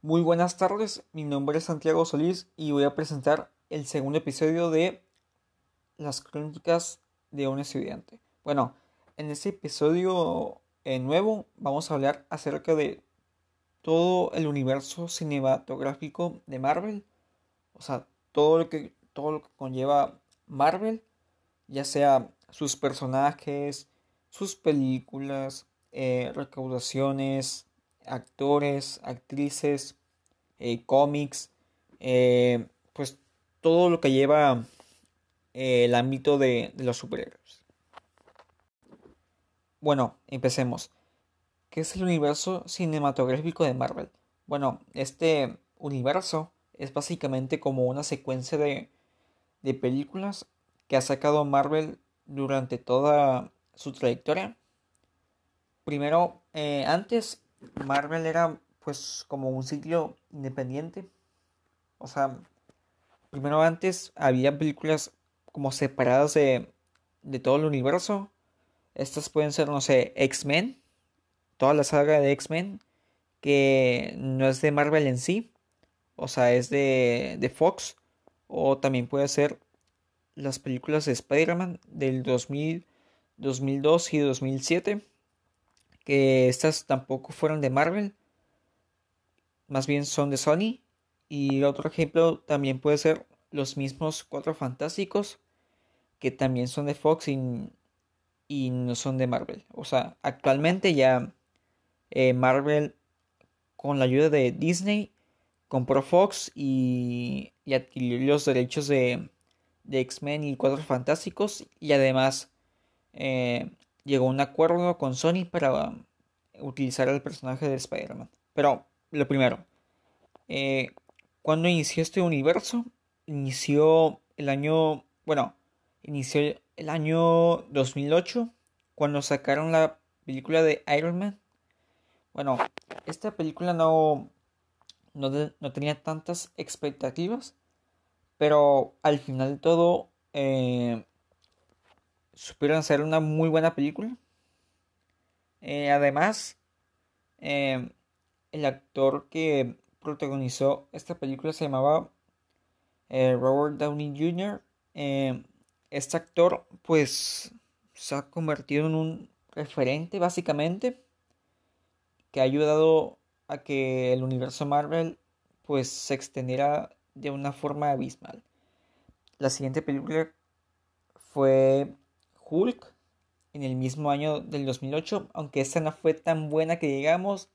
Muy buenas tardes, mi nombre es Santiago Solís y voy a presentar el segundo episodio de Las crónicas de un estudiante. Bueno, en este episodio eh, nuevo vamos a hablar acerca de todo el universo cinematográfico de Marvel, o sea, todo lo que, todo lo que conlleva Marvel, ya sea sus personajes, sus películas, eh, recaudaciones, actores, actrices, eh, cómics, eh, pues todo lo que lleva el ámbito de, los superhéroes. Bueno, empecemos. ¿Qué es el universo cinematográfico de Marvel? Bueno, este universo es básicamente como una secuencia de, de películas que ha sacado Marvel durante toda su trayectoria. Primero, eh, antes Marvel era pues como un sitio independiente. O sea, primero antes había películas como separadas de, de todo el universo. Estas pueden ser, no sé, X-Men. Toda la saga de X-Men. Que no es de Marvel en sí. O sea, es de, de Fox. O también puede ser las películas de Spider-Man del 2000, 2002 y 2007. Que estas tampoco fueron de Marvel. Más bien son de Sony. Y otro ejemplo también puede ser los mismos Cuatro Fantásticos. Que también son de Fox y, y no son de Marvel. O sea, actualmente ya eh, Marvel con la ayuda de Disney compró Fox y, y adquirió los derechos de, de X-Men y Cuatro Fantásticos y además eh, llegó a un acuerdo con Sony para utilizar el personaje de Spider-Man. Pero lo primero, eh, cuando inició este universo, inició el año, bueno, inició el año 2008 cuando sacaron la película de Iron Man. Bueno, esta película no, no, no tenía tantas expectativas pero al final de todo, eh, supieron hacer una muy buena película. Eh, además, eh, el actor que protagonizó esta película se llamaba eh, Robert Downey Jr. este actor, pues, se ha convertido en un referente, básicamente, que ha ayudado a que el universo Marvel, pues, se extendiera de una forma abismal. La siguiente película fue Hulk en el mismo año del 2008, aunque esta no fue tan buena que digamos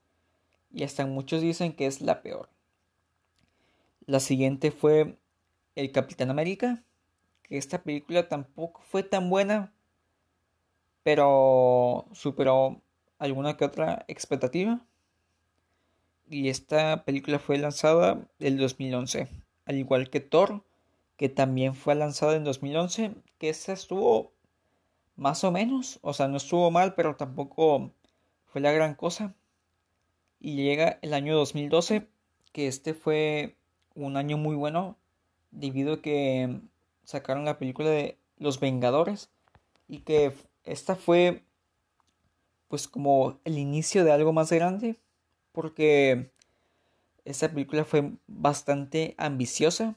y hasta muchos dicen que es la peor. La siguiente fue El Capitán América, que esta película tampoco fue tan buena, pero superó alguna que otra expectativa. Y esta película fue lanzada el 2011 al igual que Thor, que también fue lanzado en 2011, que esta estuvo más o menos, o sea, no estuvo mal, pero tampoco fue la gran cosa. Y llega el año 2012, que este fue un año muy bueno, debido a que sacaron la película de Los Vengadores, y que esta fue pues como el inicio de algo más grande, porque esta película fue bastante ambiciosa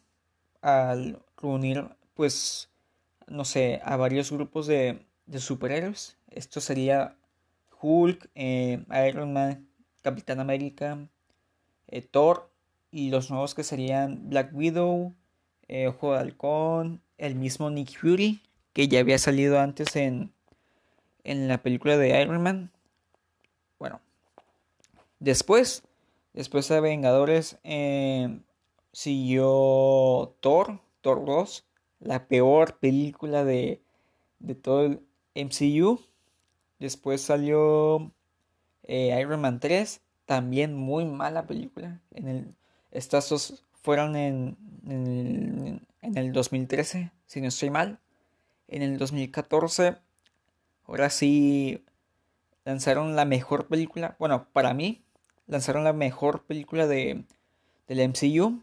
al reunir, pues, no sé, a varios grupos de, de superhéroes. Esto sería Hulk, eh, Iron Man, Capitán América, eh, Thor y los nuevos que serían Black Widow, eh, Ojo de Halcón, el mismo Nick Fury, que ya había salido antes en, en la película de Iron Man. Bueno, después Después de Vengadores eh, siguió Thor, Thor 2, la peor película de, de todo el MCU. Después salió eh, Iron Man 3, también muy mala película. En el, estas dos fueron en, en, el 2013, si no estoy mal. En el 2014, ahora sí lanzaron la mejor película, bueno, para mí, lanzaron la mejor película de, del MCU.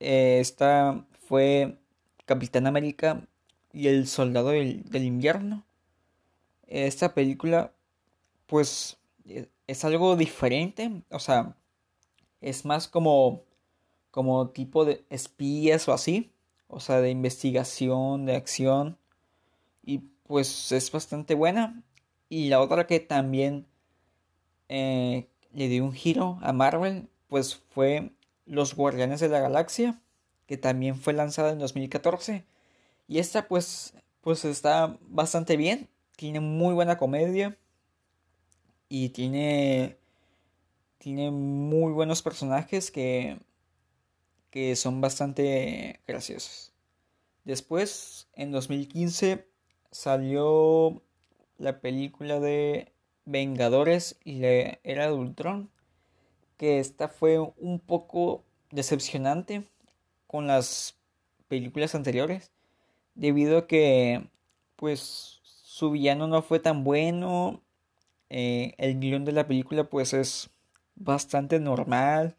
Eh, esta fue Capitán América y el Soldado del, del Invierno. Esta película, pues, e, es algo diferente. O sea, Es más como, como tipo de espías o así. O sea, de investigación, de acción. Y pues es bastante buena. Y la otra que también eh, le dio un giro a Marvel, pues fue Los Guardianes de la Galaxia, que también fue lanzada en 2014. Y esta pues, pues está bastante bien, tiene muy buena comedia y tiene, tiene muy buenos personajes que, que son bastante graciosos. Después, en 2015, salió la película de Vengadores y la Era de que esta fue un poco decepcionante con las películas anteriores, debido a que pues su villano no fue tan bueno, eh, el guion de la película pues es bastante normal,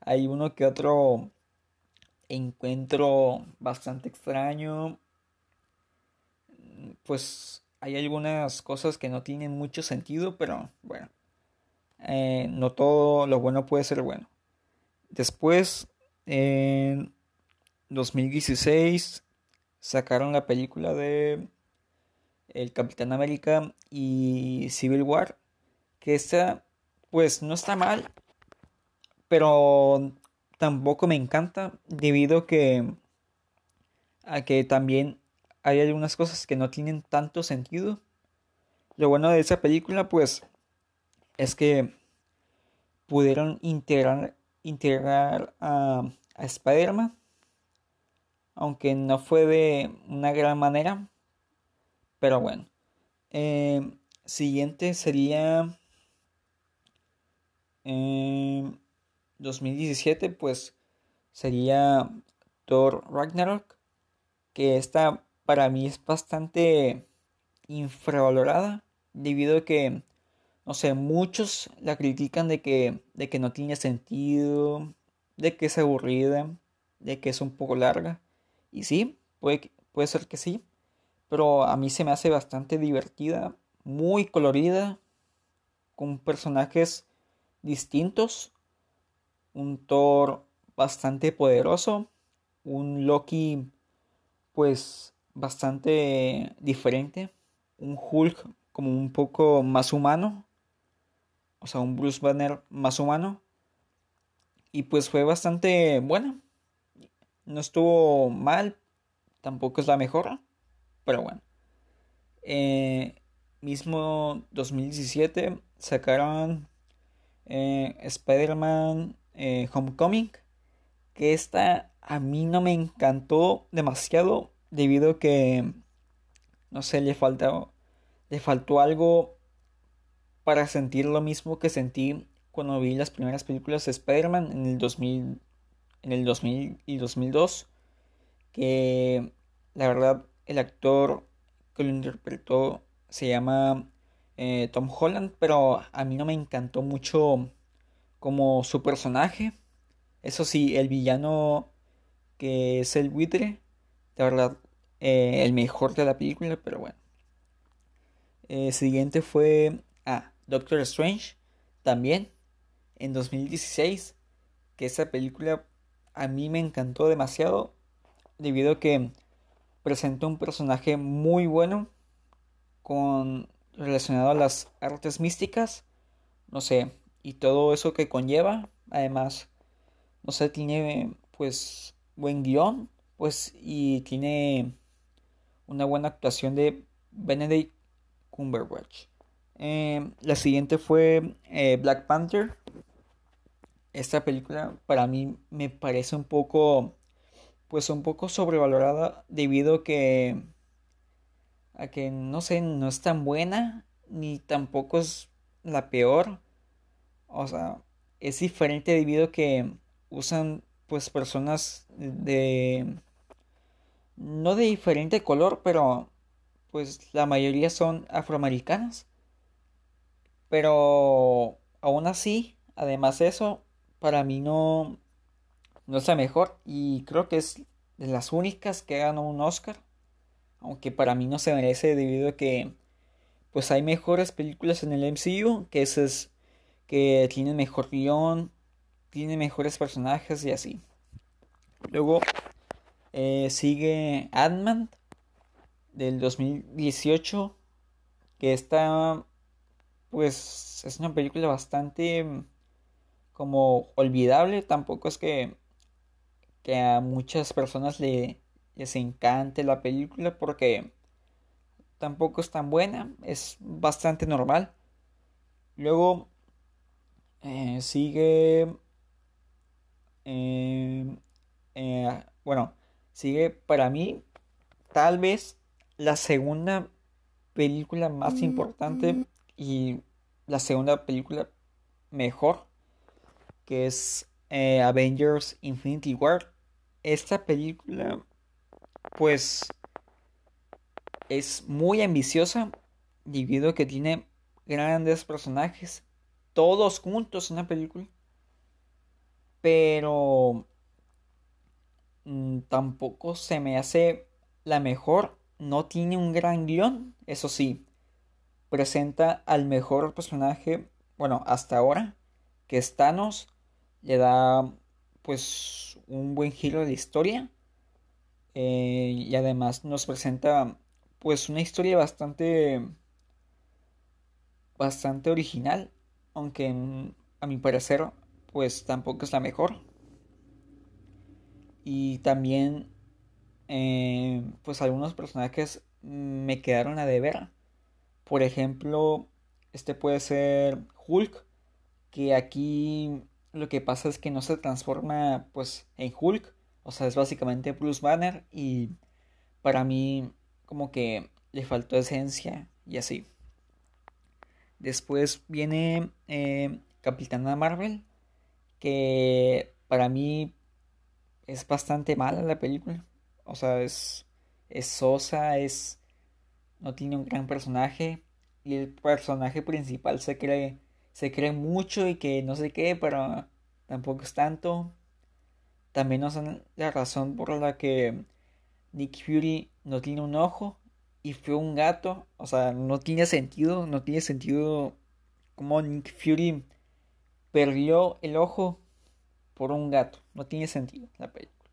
hay uno que otro encuentro bastante extraño, pues hay algunas cosas que no tienen mucho sentido, pero bueno, eh, no todo lo bueno puede ser bueno. Después, en 2016, sacaron la película de El Capitán América y Civil War, que esta, pues no está mal, pero tampoco me encanta debido que a que también hay algunas cosas que no tienen tanto sentido. Lo bueno de esa película, pues, es que pudieron integrar, integrar a, Spider-Man, aunque no fue de una gran manera, pero bueno. Eh, siguiente sería 2017, eh, pues sería Thor Ragnarok, que está para mí es bastante infravalorada debido a que, no sé, muchos la critican de que, de que no tiene sentido, de que es aburrida, de que es un poco larga. Y sí, puede, puede ser que sí, pero a mí se me hace bastante divertida, muy colorida, con personajes distintos, un Thor bastante poderoso, un Loki pues bastante diferente. Un Hulk como un poco más humano. O sea, un Bruce Banner más humano. Y pues fue bastante buena. No estuvo mal. Tampoco es la mejor. Pero bueno. Eh, mismo 2017 sacaron eh, Spider-Man eh, Homecoming. Que esta a mí no me encantó demasiado debido a que, no sé, le faltó, le faltó algo para sentir lo mismo que sentí cuando vi las primeras películas de Spider-Man en el 2000, en el 2000 y 2002, que la verdad el actor que lo interpretó se llama eh, Tom Holland, pero a mí no me encantó mucho como su personaje. Eso sí, el villano que es el buitre, de verdad, eh, el mejor de la película, pero bueno. El siguiente fue Doctor Strange, también, en 2016, que esa película a mí me encantó demasiado, debido a que presentó un personaje muy bueno, con relacionado a las artes místicas, no sé, y todo eso que conlleva, además, no sé, tiene pues buen guion, pues, y tiene una buena actuación de Benedict Cumberbatch. Em, la siguiente fue eh, Black Panther. Esta película para mí me parece un poco, pues un poco sobrevalorada debido a que, a que no sé, no es tan buena ni tampoco es la peor. O sea, es diferente debido a que usan pues personas de no de diferente color, pero pues la mayoría son afroamericanas. Pero aún así, además de eso, para mí no no es la mejor y creo que es de las únicas que ganó un Oscar, aunque para mí no se merece debido a que pues hay mejores películas en el MCU que es que tienen mejor guion, tiene mejores personajes y así. Luego eh, sigue Ant-Man del 2018, que está, pues, es una película bastante mm, como olvidable. Tampoco es que, que a muchas personas le, les encante la película porque tampoco es tan buena, es bastante normal. Luego eh, sigue, eh, eh, bueno, sigue para mí tal vez la segunda película más importante y la segunda película mejor, que es Avengers Infinity War. Esta película, pues, es muy ambiciosa debido a que tiene grandes personajes, todos juntos en una película. Pero mm, tampoco se me hace la mejor. No tiene un gran guion, eso sí. Presenta al mejor personaje, bueno, hasta ahora, que es Thanos. Le da pues un buen giro de la historia. Eh, y además nos presenta pues una historia bastante bastante original, aunque a mi parecer pues tampoco es la mejor. Y también eh, pues algunos personajes me quedaron a deber. Por ejemplo, este puede ser Hulk, que aquí lo que pasa es que no se transforma pues en Hulk, o sea, es básicamente Bruce Banner y para mí como que le faltó esencia y así. Después viene eh, Capitana Marvel, que para mí es bastante mala la película. O sea, es, es sosa, es, no tiene un gran personaje. Y el personaje principal se cree, se cree mucho y que no sé qué, pero tampoco es tanto. También no son la razón por la que Nick Fury no tiene un ojo y fue un gato. O sea, no tiene sentido, no tiene sentido como Nick Fury perdió el ojo por un gato. No tiene sentido la película.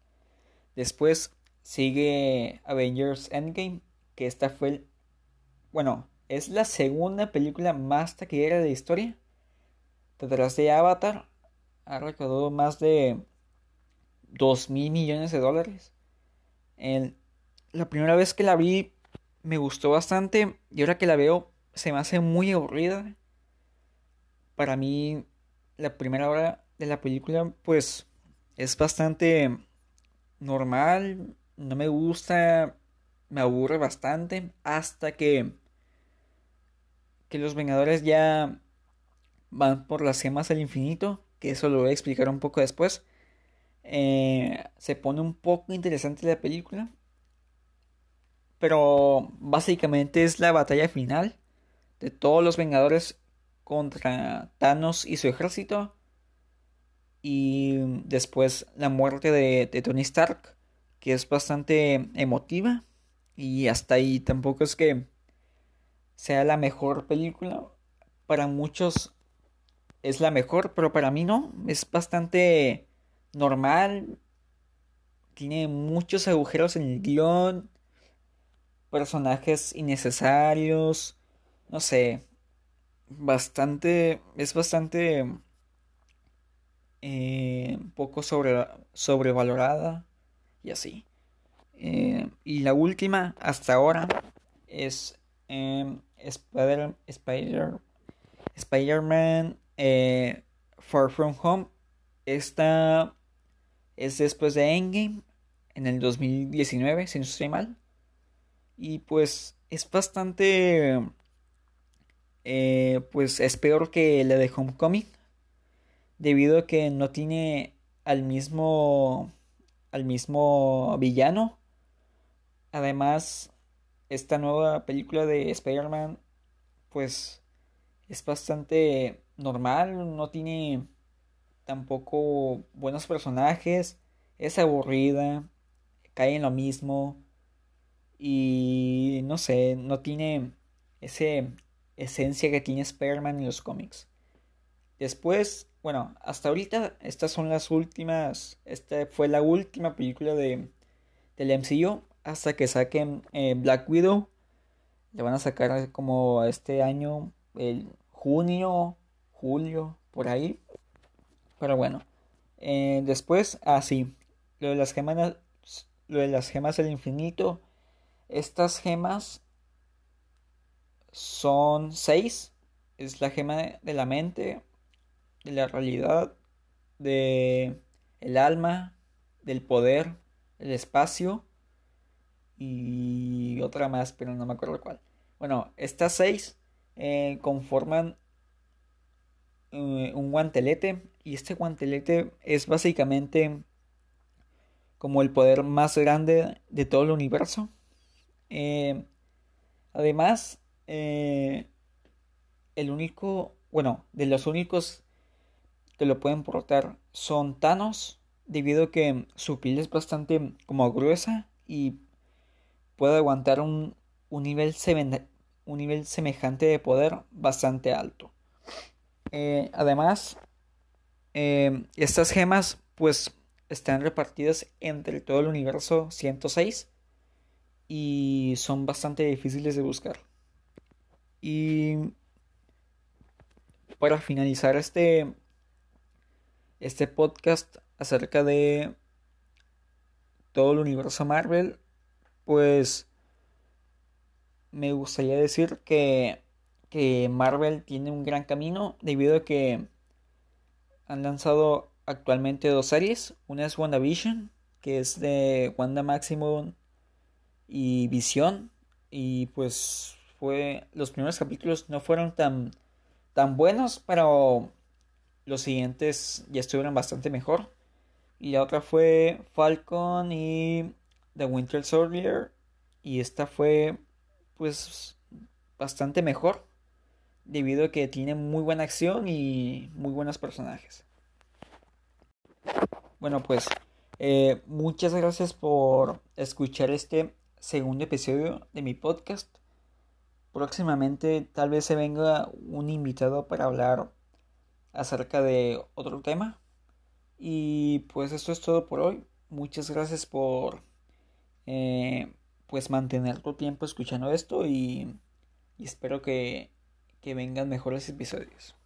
Después sigue Avengers Endgame, que esta fue. Bueno, es la segunda película más taquillera de la historia. Detrás de Avatar ha recaudado más de 2 mil millones de dólares. El la primera vez que la vi me gustó bastante y ahora que la veo se me hace muy aburrida. Para mí la primera hora de la película pues es bastante normal, no me gusta, me aburre bastante hasta que que los Vengadores ya van por las gemas del infinito, que eso lo voy a explicar un poco después. Eh, se pone un poco interesante la película pero básicamente es la batalla final de todos los Vengadores contra Thanos y su ejército. Y después la muerte de, Tony Stark, que es bastante emotiva. Y hasta ahí tampoco es que sea la mejor película. Para muchos es la mejor, pero para mí no. Es bastante normal. Tiene muchos agujeros en el guion personajes innecesarios, no sé, bastante, es bastante eh, poco sobre, sobrevalorada y así. Eh, y la última hasta ahora es eh, Spider, Spider, Spider-Man eh, Far From Home. Esta es después de Endgame en el 2019, si no estoy mal. Y pues es bastante... Eh, pues es peor que la de Homecoming. Debido a que no tiene al mismo... al mismo villano. Además, esta nueva película de Spider-Man pues es bastante normal, no tiene tampoco buenos personajes, es aburrida, cae en lo mismo, y no sé, no tiene esa esencia que tiene Spider-Man en los cómics. Después, bueno, hasta ahorita estas son las últimas, esta fue la última película de, del MCU hasta que saquen eh, Black Widow. Le van a sacar como este año, el junio, julio, por ahí. Pero bueno, eh, después, así, ah, lo de las gemas, lo de las gemas del infinito. Estas gemas son seis. Es la gema de la mente, de la realidad, de el alma, del poder, el espacio y otra más, pero no me acuerdo cuál. Bueno, estas seis eh, conforman eh, un guantelete y este guantelete es básicamente como el poder más grande de todo el universo. Eh, además, el único, bueno, de los únicos que lo pueden portar son Thanos, debido a que su piel es bastante como gruesa y puede aguantar un, un, nivel, un nivel semejante de poder bastante alto. Eh, además, eh, estas gemas pues están repartidas entre todo el universo 106 y son bastante difíciles de buscar. Y para finalizar este este podcast acerca de todo el universo Marvel, pues me gustaría decir que, que Marvel tiene un gran camino debido a que han lanzado actualmente dos series. Una es WandaVision, que es de Wanda Maximum y Visión. Y pues fue. Los primeros capítulos no fueron tan, tan buenos, pero los siguientes ya estuvieron bastante mejor. Y la otra fue Falcon y The Winter Soldier. Y esta fue pues bastante mejor. Debido a que tiene muy buena acción y muy buenos personajes. Bueno pues eh, muchas gracias por escuchar este segundo episodio de mi podcast. Próximamente tal vez se venga un invitado para hablar acerca de otro tema. Y pues esto es todo por hoy. Muchas gracias por eh, pues mantener tu tiempo escuchando esto y, y espero que, que vengan mejores episodios.